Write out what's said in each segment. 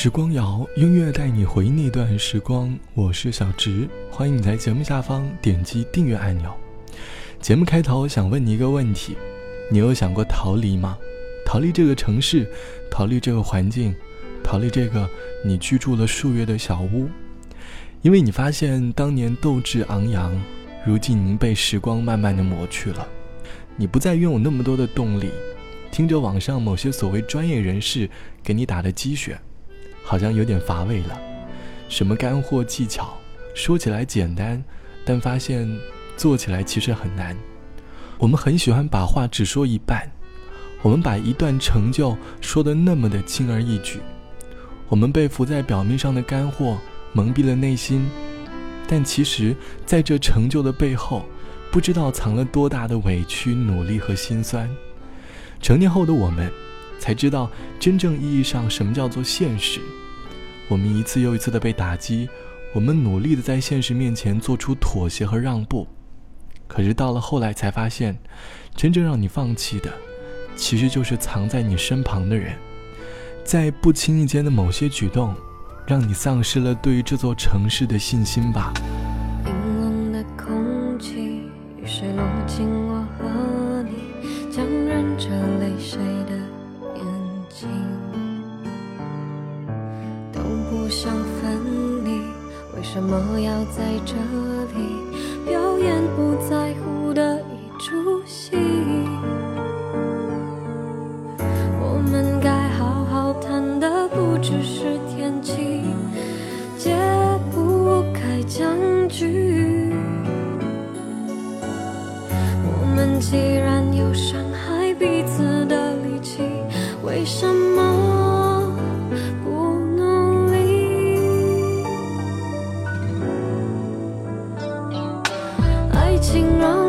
时光谣，音乐带你回忆那段时光。我是小植，欢迎你在节目下方点击订阅按钮。节目开头想问你一个问题：你有想过逃离吗？逃离这个城市，逃离这个环境，逃离这个你居住了数月的小屋，因为你发现当年斗志昂扬，如今已经被时光慢慢的磨去了。你不再拥有那么多的动力，听着网上某些所谓专业人士给你打的鸡血，好像有点乏味了。什么干货技巧，说起来简单，但发现做起来其实很难。我们很喜欢把话只说一半，我们把一段成就说的那么的轻而易举，我们被浮在表面上的干货蒙蔽了内心，但其实在这成就的背后。不知道藏了多大的委屈、努力和心酸。成年后的我们，才知道真正意义上什么叫做现实。我们一次又一次的被打击，我们努力的在现实面前做出妥协和让步。可是到了后来才发现，真正让你放弃的，其实就是藏在你身旁的人，在不经意间的某些举动，让你丧失了对于这座城市的信心吧。冰冷的空气，谁落进我和为什么要在这里表演？不在乎的一出戏。我们该好好谈的不只是天气，解不开僵局。我们既然有伤形容。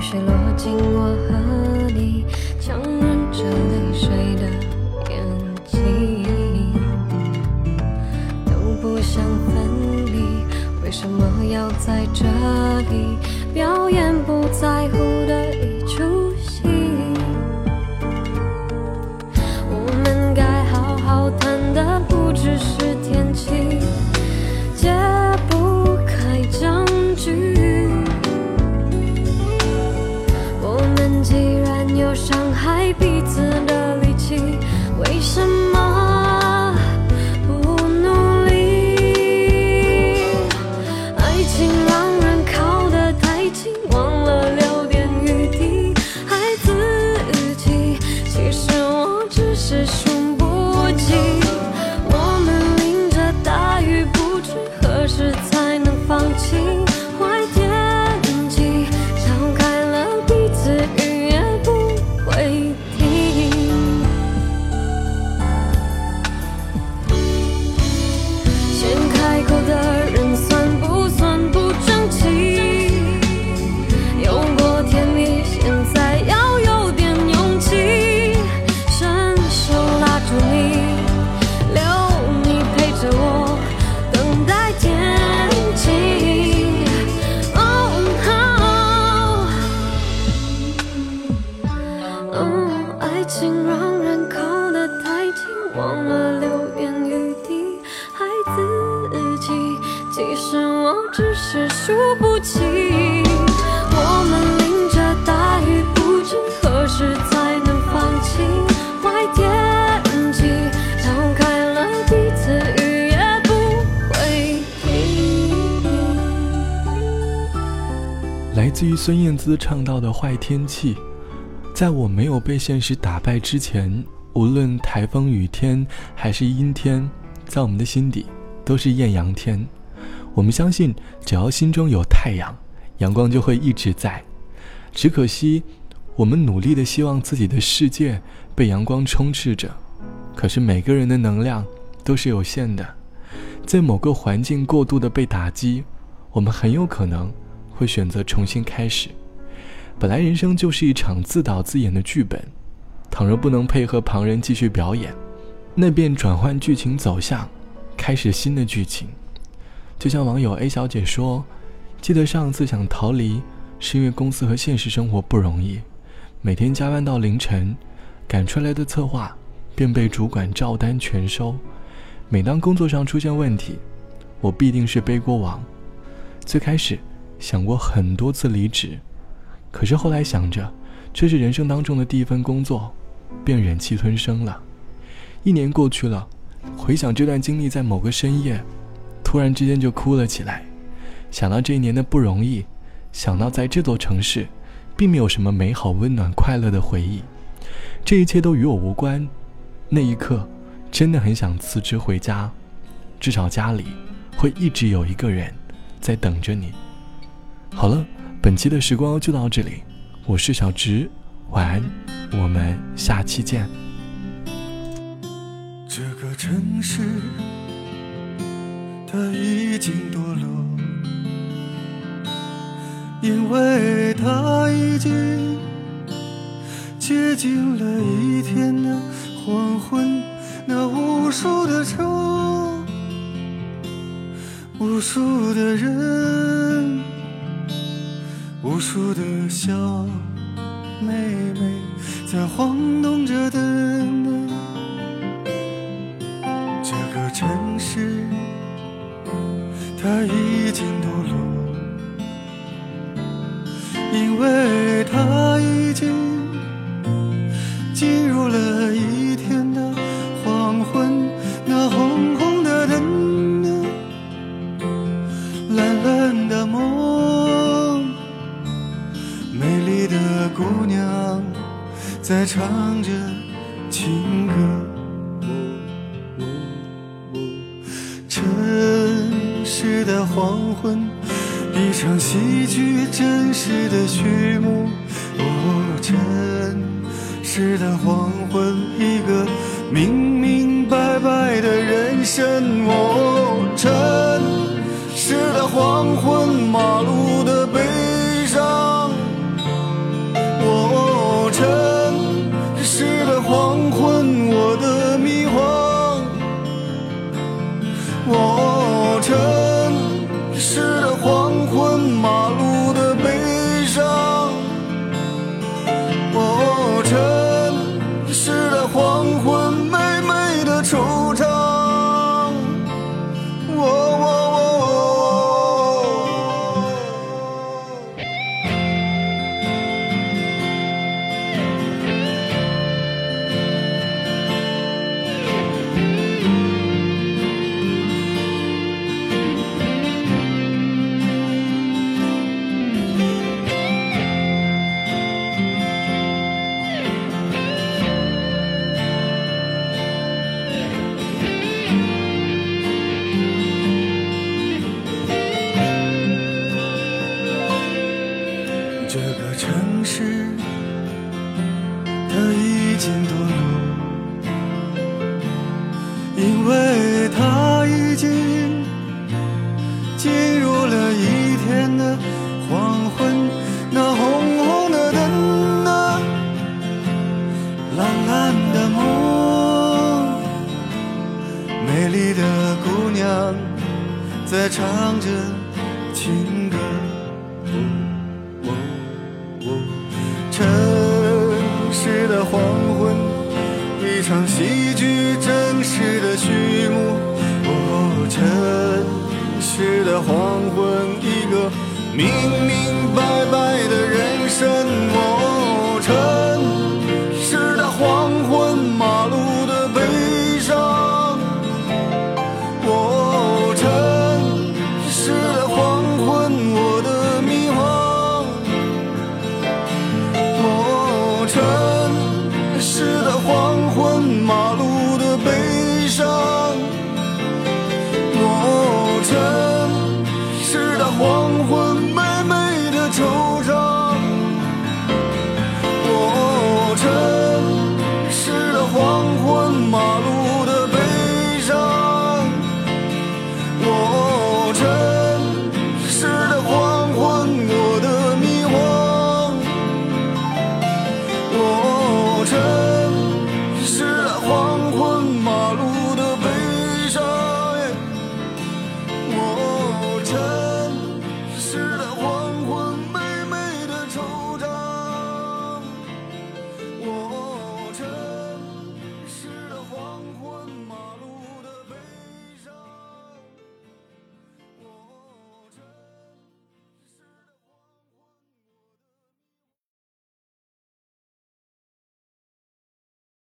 雨水落进我和你强忍着泪水的眼睛。都不想分离为什么要在这里？表演不在乎心让人靠得太近。自于孙燕姿唱到的《坏天气》。在我没有被现实打败之前，无论台风雨天还是阴天，在我们的心底都是艳阳天。我们相信，只要心中有太阳，阳光就会一直在。只可惜，我们努力的希望自己的世界被阳光充斥着，可是每个人的能量都是有限的，在某个环境过度的被打击，我们很有可能会选择重新开始。本来人生就是一场自导自演的剧本，倘若不能配合旁人继续表演，那便转换剧情走向，开始新的剧情。就像网友 A 小姐说：“记得上次想逃离，是因为公司和现实生活不容易，每天加班到凌晨，赶出来的策划便被主管照单全收。每当工作上出现问题，我必定是背锅王。最开始想过很多次离职。”可是后来想着，这是人生当中的第一份工作，便忍气吞声了。一年过去了，回想这段经历，在某个深夜，突然之间就哭了起来。想到这一年的不容易，想到在这座城市，并没有什么美好、温暖、快乐的回忆，这一切都与我无关。那一刻，真的很想辞职回家，至少家里会一直有一个人在等着你。好了。本期的时光就到这里，我是小直，晚安，我们下期见。这个城市，它已经堕落，因为它已经接近了一天的黄昏，那无数的车，无数的人。无数的小妹妹在晃动着灯，这个城市它已经堕落，因为它已经在唱着情歌，城市的黄昏，一场戏剧真实的序幕。哦，城市的黄昏，一个明明白白的人生。哦，城市的黄昏，这个城市，它已经堕落，因为它已经进入了一天的黄昏。那红红的灯啊，蓝蓝的梦，美丽的姑娘在唱着情。一场戏剧真实的序幕哦真实的黄昏一个明明白白的人生哦真实的黄昏马路的悲伤。哦真实的黄昏我的迷惘。哦真